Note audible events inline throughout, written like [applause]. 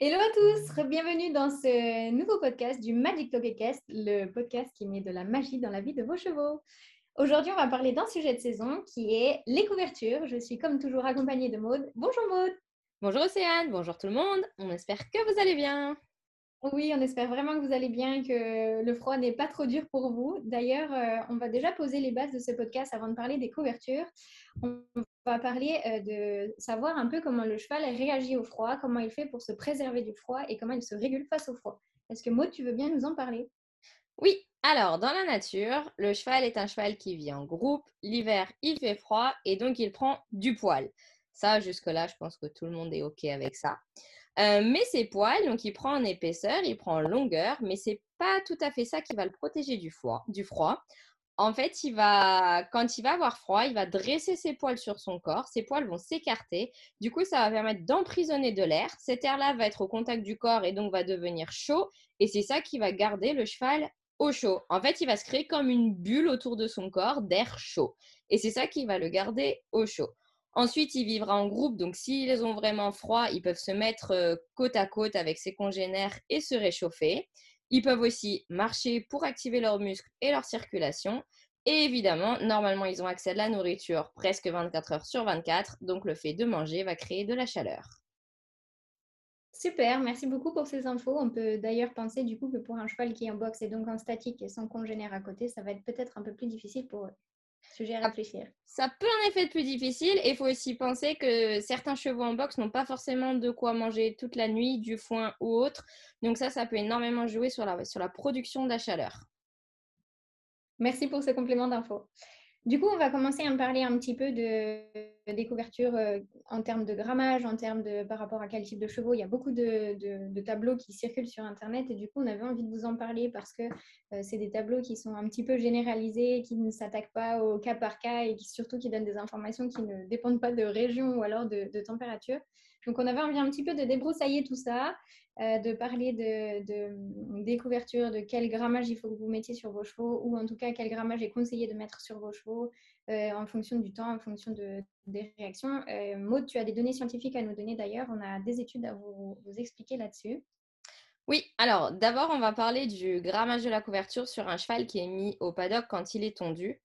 Hello à tous, bienvenue dans ce nouveau podcast du Magic Cast, le podcast qui met de la magie dans la vie de vos chevaux. Aujourd'hui, on va parler d'un sujet de saison qui est les couvertures. Je suis comme toujours accompagnée de Maude. Bonjour Maude. Bonjour Océane, bonjour tout le monde. On espère que vous allez bien. Oui, on espère vraiment que vous allez bien, que le froid n'est pas trop dur pour vous. D'ailleurs, euh, on va déjà poser les bases de ce podcast avant de parler des couvertures. On va parler euh, de savoir un peu comment le cheval réagit au froid, comment il fait pour se préserver du froid et comment il se régule face au froid. Est-ce que Maud, tu veux bien nous en parler? Oui, alors dans la nature, le cheval est un cheval qui vit en groupe. L'hiver, il fait froid et donc il prend du poil. Ça, jusque-là, je pense que tout le monde est OK avec ça. Euh, mais ses poils, donc il prend en épaisseur, il prend en longueur, mais c'est pas tout à fait ça qui va le protéger du froid. Du froid. En fait, il va, quand il va avoir froid, il va dresser ses poils sur son corps. Ses poils vont s'écarter. Du coup, ça va permettre d'emprisonner de l'air. Cet air-là va être au contact du corps et donc va devenir chaud. Et c'est ça qui va garder le cheval au chaud. En fait, il va se créer comme une bulle autour de son corps d'air chaud. Et c'est ça qui va le garder au chaud. Ensuite, il vivra en groupe, donc s'ils ont vraiment froid, ils peuvent se mettre euh, côte à côte avec ses congénères et se réchauffer. Ils peuvent aussi marcher pour activer leurs muscles et leur circulation. Et évidemment, normalement, ils ont accès à la nourriture presque 24 heures sur 24, donc le fait de manger va créer de la chaleur. Super, merci beaucoup pour ces infos. On peut d'ailleurs penser du coup que pour un cheval qui est en boxe et donc en statique et sans congénère à côté, ça va être peut-être un peu plus difficile pour eux. Sujet à réfléchir. Ça peut en effet être plus difficile et il faut aussi penser que certains chevaux en boxe n'ont pas forcément de quoi manger toute la nuit, du foin ou autre. Donc ça, ça peut énormément jouer sur la, sur la production de la chaleur. Merci pour ce complément d'info. Du coup, on va commencer à me parler un petit peu de, des couvertures euh, en termes de grammage, en termes de par rapport à quel type de chevaux. Il y a beaucoup de, tableaux qui circulent sur Internet et du coup, on avait envie de vous en parler parce que euh, c'est des tableaux qui sont un petit peu généralisés, qui ne s'attaquent pas au cas par cas et qui surtout qui donnent des informations qui ne dépendent pas de région ou alors de, de température. Donc, on avait envie un petit peu de débroussailler tout ça euh, de parler de, de, des couvertures, de quel grammage il faut que vous mettiez sur vos chevaux, ou en tout cas quel grammage est conseillé de mettre sur vos chevaux euh, en fonction du temps, en fonction de, des réactions. Euh, Maud, tu as des données scientifiques à nous donner d'ailleurs, on a des études à vous, vous expliquer là-dessus. Oui, alors d'abord on va parler du grammage de la couverture sur un cheval qui est mis au paddock quand il est tondu.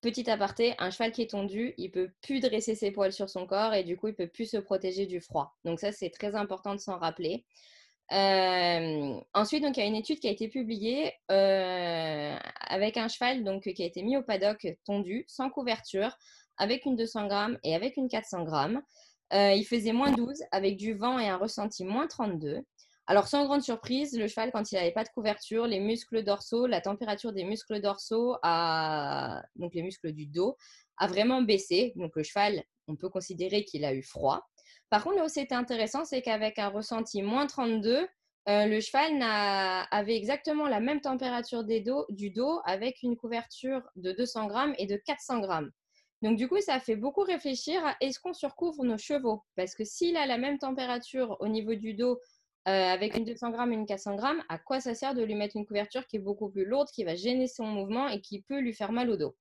Petit aparté, un cheval qui est tondu, il peut plus dresser ses poils sur son corps et du coup il peut plus se protéger du froid. Donc ça c'est très important de s'en rappeler. Euh, ensuite, donc, il y a une étude qui a été publiée euh, avec un cheval donc, qui a été mis au paddock tondu, sans couverture, avec une 200 grammes et avec une 400 grammes. Euh, il faisait moins 12 avec du vent et un ressenti moins 32. Alors, sans grande surprise, le cheval, quand il n'avait pas de couverture, les muscles dorsaux, la température des muscles dorsaux, donc les muscles du dos, a vraiment baissé. Donc, le cheval, on peut considérer qu'il a eu froid. Par contre, là où c'était intéressant, c'est qu'avec un ressenti moins 32, euh, le cheval avait exactement la même température du dos avec une couverture de 200 grammes et de 400 grammes. Donc du coup, ça fait beaucoup réfléchir à est-ce qu'on surcouvre nos chevaux? Parce que s'il a la même température au niveau du dos euh, avec une 200 grammes et une 400 grammes, à quoi ça sert de lui mettre une couverture qui est beaucoup plus lourde, qui va gêner son mouvement et qui peut lui faire mal au dos?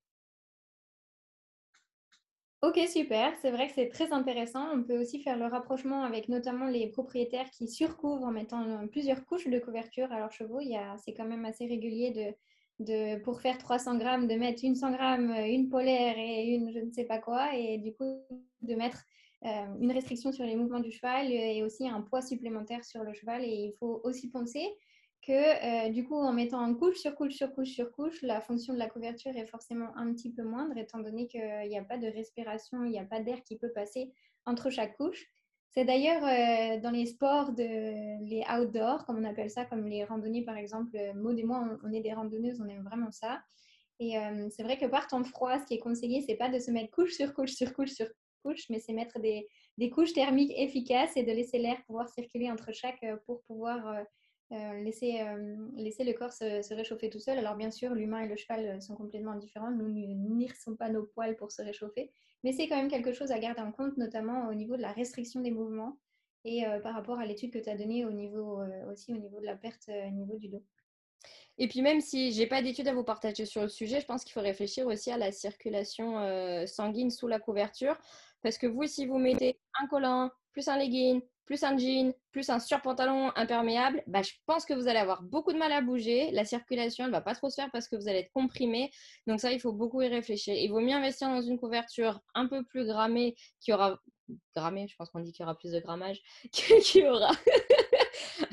Ok, super. C'est vrai que c'est très intéressant. On peut aussi faire le rapprochement avec notamment les propriétaires qui surcouvrent en mettant plusieurs couches de couverture à leurs chevaux. C'est quand même assez régulier de, pour faire 300 grammes, de mettre une 100 grammes, une polaire et une je ne sais pas quoi. Et du coup, de mettre euh, une restriction sur les mouvements du cheval et aussi un poids supplémentaire sur le cheval. Et il faut aussi penser que euh, du coup, en mettant couche sur couche sur couche sur couche, la fonction de la couverture est forcément un petit peu moindre, étant donné qu'il n'y a pas de respiration, il n'y a pas d'air qui peut passer entre chaque couche. C'est d'ailleurs euh, dans les sports, de, les outdoors, comme on appelle ça, comme les randonnées par exemple. Maud et moi, on, est des randonneuses, on aime vraiment ça. Et euh, c'est vrai que par temps froid, ce qui est conseillé, c'est pas de se mettre couche sur couche sur couche sur couche, mais c'est mettre des, des, couches thermiques efficaces et de laisser l'air pouvoir circuler entre chaque pour pouvoir euh, laisser, euh, laisser le corps se, réchauffer tout seul. Alors bien sûr, l'humain et le cheval euh, sont complètement différents. Nous n'irrissons pas nos poils pour se réchauffer. Mais c'est quand même quelque chose à garder en compte, notamment au niveau de la restriction des mouvements et par rapport à l'étude que tu as donnée au niveau, aussi au niveau de la perte au niveau du dos. Et puis même si j'ai pas d'études à vous partager sur le sujet, je pense qu'il faut réfléchir aussi à la circulation sanguine sous la couverture. Parce que vous, si vous mettez un collant, plus un legging, plus un jean, plus un surpantalon imperméable, bah, je pense que vous allez avoir beaucoup de mal à bouger. La circulation ne va pas trop se faire parce que vous allez être comprimé. Donc ça, il faut beaucoup y réfléchir. Il vaut mieux investir dans une couverture un peu plus grammée qui aura... Grammée, je pense qu'on dit qu'il y aura plus de grammage, [laughs] qui aura...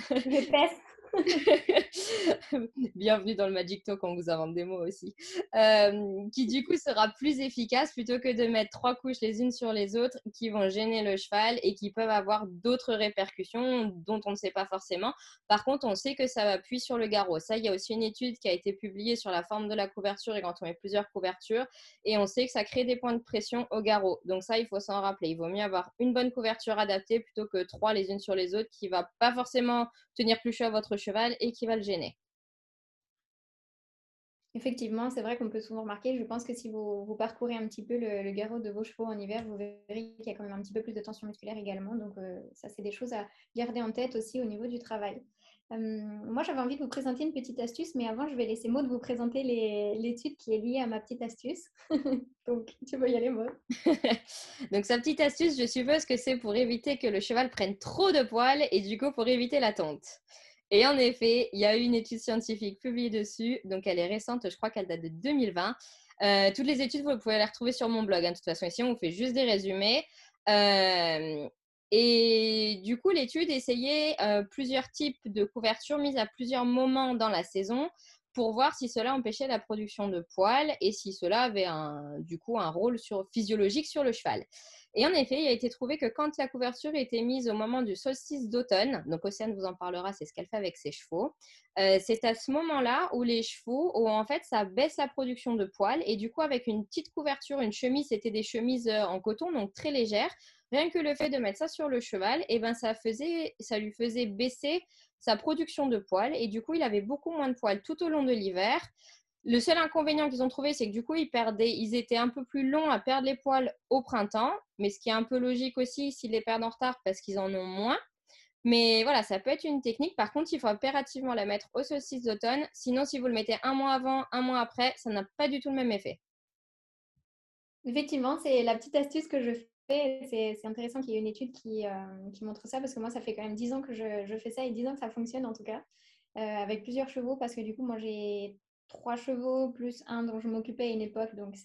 pèse [laughs] Bienvenue dans le Magic Talk, on vous invente des mots aussi. Euh, qui du coup sera plus efficace plutôt que de mettre trois couches les unes sur les autres qui vont gêner le cheval et qui peuvent avoir d'autres répercussions dont on ne sait pas forcément. Par contre, on sait que ça va appuyer sur le garrot. Ça, il y a aussi une étude qui a été publiée sur la forme de la couverture et quand on met plusieurs couvertures et on sait que ça crée des points de pression au garrot. Donc ça, il faut s'en rappeler. Il vaut mieux avoir une bonne couverture adaptée plutôt que trois les unes sur les autres qui va pas forcément tenir plus chaud à votre cheval et qui va le gêner. Effectivement, c'est vrai qu'on peut souvent remarquer. Je pense que si vous, parcourez un petit peu le, garrot de vos chevaux en hiver, vous verrez qu'il y a quand même un petit peu plus de tension musculaire également. Donc, euh, ça, c'est des choses à garder en tête aussi au niveau du travail. Hum, moi, j'avais envie de vous présenter une petite astuce, mais avant, je vais laisser Maud vous présenter l'étude qui est liée à ma petite astuce. [laughs] Donc, tu veux y aller, Maud [laughs] Donc, sa petite astuce, je suppose que c'est pour éviter que le cheval prenne trop de poils et du coup pour éviter la tonte. Et en effet, il y a eu une étude scientifique publiée dessus, donc elle est récente, je crois qu'elle date de 2020. Euh, toutes les études, vous pouvez les retrouver sur mon blog. Hein. De toute façon, ici, on vous fait juste des résumés. Euh, et du coup, l'étude essayait euh, plusieurs types de couvertures mises à plusieurs moments dans la saison pour voir si cela empêchait la production de poils et si cela avait un, du coup un rôle sur, physiologique sur le cheval. Et en effet, il a été trouvé que quand la couverture était mise au moment du solstice d'automne, donc Océane vous en parlera, c'est ce qu'elle fait avec ses chevaux, euh, c'est à ce moment-là où les chevaux, où en fait ça baisse la production de poils et du coup avec une petite couverture, une chemise, c'était des chemises euh, en coton, donc très légères, rien que le fait de mettre ça sur le cheval, eh ben ça, faisait, ça lui faisait baisser sa production de poils et du coup il avait beaucoup moins de poils tout au long de l'hiver. Le seul inconvénient qu'ils ont trouvé, c'est que du coup, ils perdaient, ils étaient un peu plus longs à perdre les poils au printemps, mais ce qui est un peu logique aussi s'ils les perdent en retard parce qu'ils en ont moins. Mais voilà, ça peut être une technique. Par contre, il faut impérativement la mettre au solstice d'automne. Sinon, si vous le mettez un mois avant, un mois après, ça n'a pas du tout le même effet. Effectivement, c'est la petite astuce que je. C'est intéressant qu'il y ait une étude qui, euh, qui, montre ça parce que moi, ça fait quand même 10 ans que je, fais ça et 10 ans que ça fonctionne en tout cas. Euh, avec plusieurs chevaux parce que du coup, moi, j'ai trois chevaux plus un dont je m'occupais à une époque, donc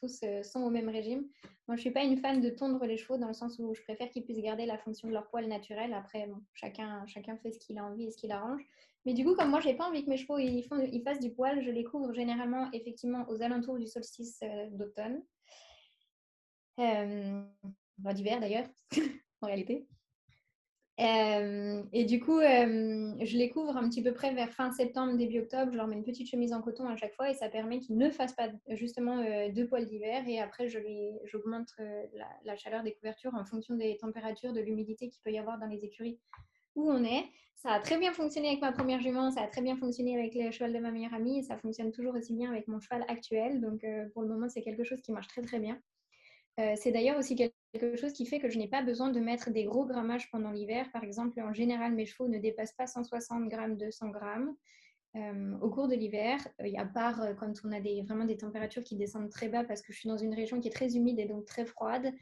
tous euh, sont au même régime. Moi, je suis pas une fan de tondre les chevaux dans le sens où je préfère qu'ils puissent garder la fonction de leur poil naturel. Après, chacun, fait ce qu'il a envie et ce qu'il arrange. Mais du coup, comme moi, j'ai pas envie que mes chevaux ils, font, ils fassent du poil, je les couvre généralement effectivement aux alentours du solstice d'automne. Euh, d'hiver d'ailleurs, [laughs] en réalité. Euh, et du coup, euh, je les couvre un petit peu près vers fin septembre, début octobre. Je leur mets une petite chemise en coton à chaque fois et ça permet qu'ils ne fassent pas justement euh, deux poils d'hiver. Et après, j'augmente la, chaleur des couvertures en fonction des températures, de l'humidité qu'il peut y avoir dans les écuries où on est. Ça a très bien fonctionné avec ma première jument, ça a très bien fonctionné avec le cheval de ma meilleure amie et ça fonctionne toujours aussi bien avec mon cheval actuel. Donc pour le moment, c'est quelque chose qui marche très très bien. Euh, c'est d'ailleurs aussi quelque chose qui fait que je n'ai pas besoin de mettre des gros grammages pendant l'hiver. Par exemple, en général, mes chevaux ne dépassent pas 160 grammes, 200 grammes. Euh, au cours de l'hiver, euh, à part quand on a des, vraiment des températures qui descendent très bas parce que je suis dans une région qui est très humide et donc très froide,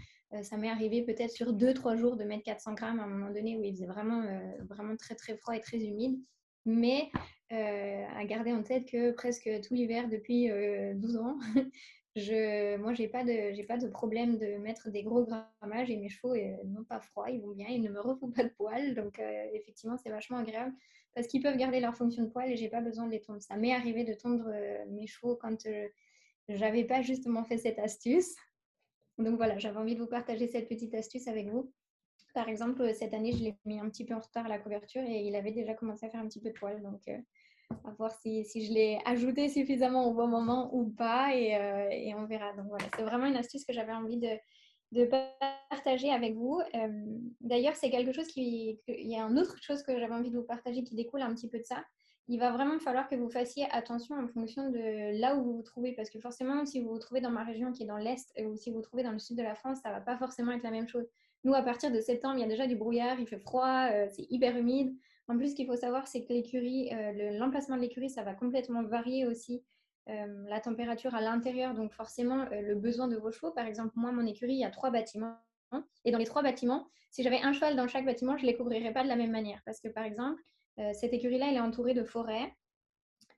ça m'est arrivé peut-être sur 2-3 jours de mettre 400 grammes à un moment donné où il faisait vraiment, vraiment très très froid et très humide. Mais à garder en tête que presque tout l'hiver depuis 12 ans, [laughs] je, moi, je n'ai pas, de, pas de problème de mettre des gros grammages et mes chevaux n'ont pas froid, ils vont bien, ils ne me refont pas de poils. Donc, euh, effectivement, c'est vachement agréable parce qu'ils peuvent garder leur fonction de poil et j'ai pas besoin de les tondre. Ça m'est arrivé de tondre euh, mes chevaux quand euh, j'avais pas justement fait cette astuce. Donc voilà, j'avais envie de vous partager cette petite astuce avec vous. Par exemple, cette année, je l'ai mis un petit peu en retard à la couverture et il avait déjà commencé à faire un petit peu de poil. Donc, à voir si, si je l'ai ajouté suffisamment au bon moment ou pas et, euh, et on verra. Donc voilà, c'est vraiment une astuce que j'avais envie de, de, partager avec vous. Euh, d'ailleurs, c'est quelque chose qui... Il y a une autre chose que j'avais envie de vous partager qui découle un petit peu de ça. Il va vraiment falloir que vous fassiez attention en fonction de là où vous vous trouvez. Parce que forcément, si vous vous trouvez dans ma région qui est dans l'Est ou si vous vous trouvez dans le sud de la France, ça ne va pas forcément être la même chose. Nous, à partir de septembre, il y a déjà du brouillard, il fait froid, euh, c'est hyper humide. En plus, ce qu'il faut savoir, c'est que l'écurie, euh, l'emplacement de l'écurie, ça va complètement varier aussi euh, la température à l'intérieur. Donc forcément, euh, le besoin de vos chevaux, par exemple, moi, mon écurie, il y a trois bâtiments. Et dans les trois bâtiments, si j'avais un cheval dans chaque bâtiment, je ne les couvrirais pas de la même manière. Parce que par exemple, cette écurie-là, elle est entourée de forêts.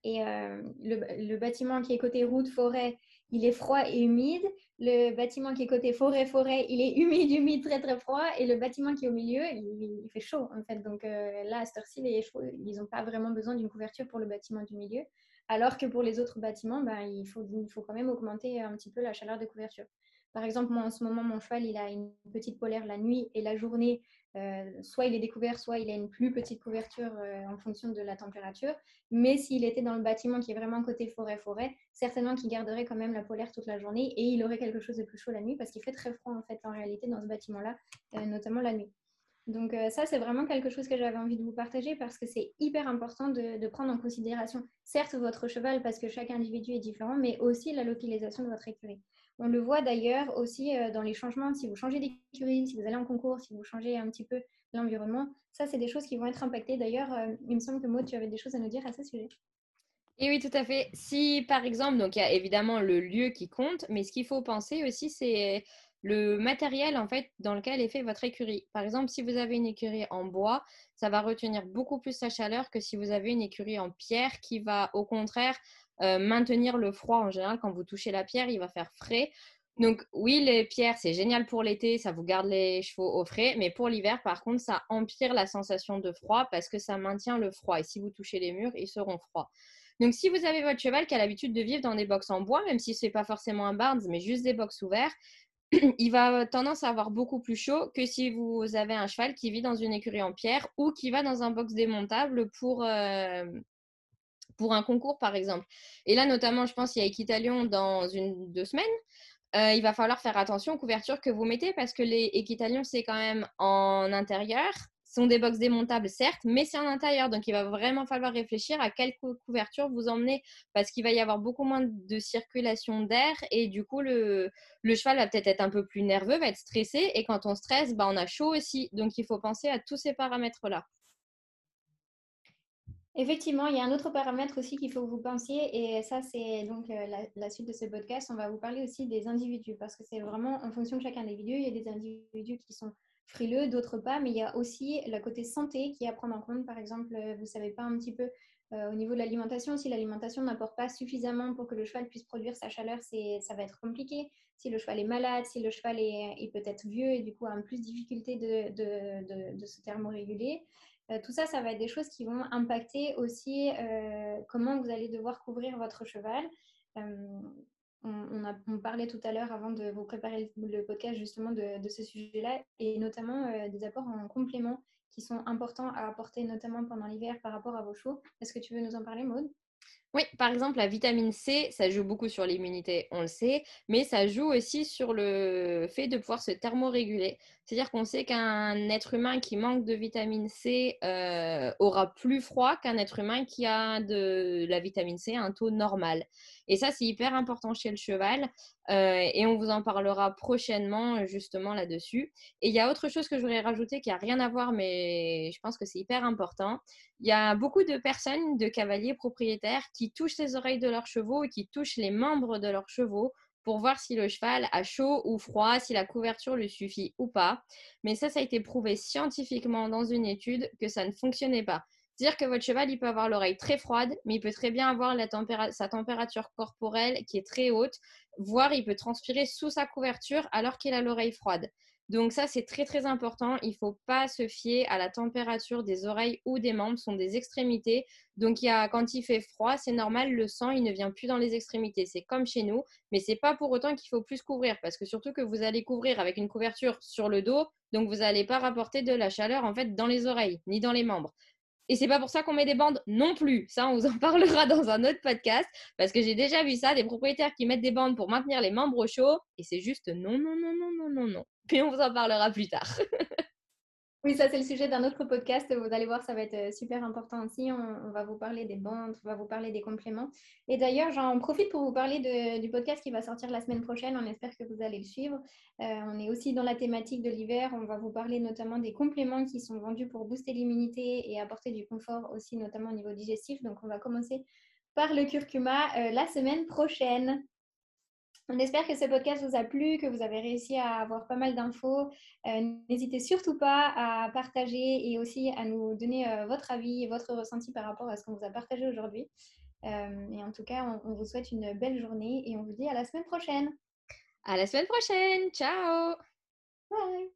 Et le, bâtiment qui est côté route, forêt, il est froid et humide. Le bâtiment qui est côté forêt, forêt, il est humide, humide, très très froid. Et le bâtiment qui est au milieu, il, fait chaud en fait. Donc euh, là, à cette heure-ci, les chevaux, ils n'ont pas vraiment besoin d'une couverture pour le bâtiment du milieu. Alors que pour les autres bâtiments, ben, il faut quand même augmenter un petit peu la chaleur de couverture. Par exemple, moi en ce moment, mon cheval, il a une petite polaire la nuit et la journée, euh, soit il est découvert, soit il a une plus petite couverture euh, en fonction de la température. Mais s'il était dans le bâtiment qui est vraiment côté forêt-forêt, certainement qu'il garderait quand même la polaire toute la journée et il aurait quelque chose de plus chaud la nuit parce qu'il fait très froid en fait en réalité dans ce bâtiment-là, euh, notamment la nuit. Donc ça, c'est vraiment quelque chose que j'avais envie de vous partager parce que c'est hyper important de, de, prendre en considération, certes, votre cheval parce que chaque individu est différent, mais aussi la localisation de votre écurie. On le voit d'ailleurs aussi euh, dans les changements. Si vous changez d'écurie, si vous allez en concours, si vous changez un petit peu l'environnement, ça, c'est des choses qui vont être impactées. D'ailleurs, euh, il me semble que Maud, tu avais des choses à nous dire à ce sujet. Et oui, tout à fait. Si, par exemple, donc il y a évidemment le lieu qui compte, mais ce qu'il faut penser aussi, c'est le matériel en fait dans lequel est fait votre écurie. Par exemple, si vous avez une écurie en bois, ça va retenir beaucoup plus la chaleur que si vous avez une écurie en pierre qui va au contraire euh, maintenir le froid en général. Quand vous touchez la pierre, il va faire frais. Donc oui, les pierres, c'est génial pour l'été, ça vous garde les chevaux au frais, mais pour l'hiver, par contre, ça empire la sensation de froid parce que ça maintient le froid. Et si vous touchez les murs, ils seront froids. Donc si vous avez votre cheval qui a l'habitude de vivre dans des box en bois, même si ce n'est pas forcément un Barnes, mais juste des box ouverts, [clears throat] il va tendance à avoir beaucoup plus chaud que si vous avez un cheval qui vit dans une écurie en pierre ou qui va dans un box démontable pour, euh, pour un concours, par exemple. Et là, notamment, je pense qu'il y a Equitalion dans une, deux semaines. Euh, il va falloir faire attention aux couvertures que vous mettez parce que les Equitalions, c'est quand même en intérieur. Ce sont des box démontables, certes, mais c'est en intérieur. Donc, il va vraiment falloir réfléchir à quelle couverture vous emmenez parce qu'il va y avoir beaucoup moins de circulation d'air et du coup, le, le cheval va peut-être être un peu plus nerveux, va être stressé. Et quand on stresse, bah, on a chaud aussi. Donc, il faut penser à tous ces paramètres-là. Effectivement, il y a un autre paramètre aussi qu'il faut que vous pensiez, et ça, c'est donc euh, la, suite de ce podcast. On va vous parler aussi des individus, parce que c'est vraiment en fonction de chaque individu. Il y a des individus qui sont frileux, d'autres pas, mais il y a aussi le côté santé qui est à prendre en compte. Par exemple, euh, vous ne savez pas un petit peu euh, au niveau de l'alimentation, si l'alimentation n'apporte pas suffisamment pour que le cheval puisse produire sa chaleur, ça va être compliqué. Si le cheval est malade, si le cheval est, peut-être vieux et du coup a plus de difficulté de, de se thermoréguler. Euh, tout ça, ça va être des choses qui vont impacter aussi euh, comment vous allez devoir couvrir votre cheval. Euh, on, a, parlait tout à l'heure avant de vous préparer le podcast justement de, ce sujet-là et notamment des apports en complément qui sont importants à apporter notamment pendant l'hiver par rapport à vos chevaux. Est-ce que tu veux nous en parler, Maude? Oui, par exemple, la vitamine C, ça joue beaucoup sur l'immunité, on le sait, mais ça joue aussi sur le fait de pouvoir se thermoréguler. C'est-à-dire qu'on sait qu'un être humain qui manque de vitamine C euh, aura plus froid qu'un être humain qui a de la vitamine C à un taux normal. Et ça, c'est hyper important chez le cheval. Euh, et on vous en parlera prochainement justement là-dessus. Et il y a autre chose que je voudrais rajouter qui n'a rien à voir, mais je pense que c'est hyper important. Il y a beaucoup de personnes, de cavaliers propriétaires, qui touchent les oreilles de leurs chevaux et qui touchent les membres de leurs chevaux pour voir si le cheval a chaud ou froid, si la couverture lui suffit ou pas. Mais ça, ça a été prouvé scientifiquement dans une étude que ça ne fonctionnait pas. C'est-à-dire que votre cheval, il peut avoir l'oreille très froide, mais il peut très bien avoir sa température corporelle qui est très haute, voire il peut transpirer sous sa couverture alors qu'il a l'oreille froide. Donc ça, c'est très très important. Il ne faut pas se fier à la température des oreilles ou des membres, ce sont des extrémités. Donc il y a, quand il fait froid, c'est normal, le sang, il ne vient plus dans les extrémités. C'est comme chez nous, mais ce n'est pas pour autant qu'il faut plus couvrir, parce que surtout que vous allez couvrir avec une couverture sur le dos, donc vous n'allez pas rapporter de la chaleur en fait dans les oreilles, ni dans les membres. Et c'est pas pour ça qu'on met des bandes non plus. Ça, on vous en [laughs] parlera dans un autre podcast parce que j'ai déjà vu ça, des propriétaires qui mettent des bandes pour maintenir les membres chauds et c'est juste non, non, non, non, non, non, non. Puis on vous en parlera plus tard. [laughs] Oui, ça c'est le sujet d'un autre podcast. Vous allez voir, ça va être euh, super important aussi. On, va vous parler des bandes, on va vous parler des compléments. Et d'ailleurs, j'en profite pour vous parler du podcast qui va sortir la semaine prochaine. On espère que vous allez le suivre. Euh, on est aussi dans la thématique de l'hiver. On va vous parler notamment des compléments qui sont vendus pour booster l'immunité et apporter du confort aussi, notamment au niveau digestif. Donc, on va commencer par le curcuma euh, la semaine prochaine. On espère que ce podcast vous a plu, que vous avez réussi à avoir pas mal d'infos. Euh, n'hésitez surtout pas à partager et aussi à nous donner euh, votre avis et votre ressenti par rapport à ce qu'on vous a partagé aujourd'hui. Euh, et en tout cas, on, on vous souhaite une belle journée et on vous dit à la semaine prochaine. À la semaine prochaine. Ciao. Bye.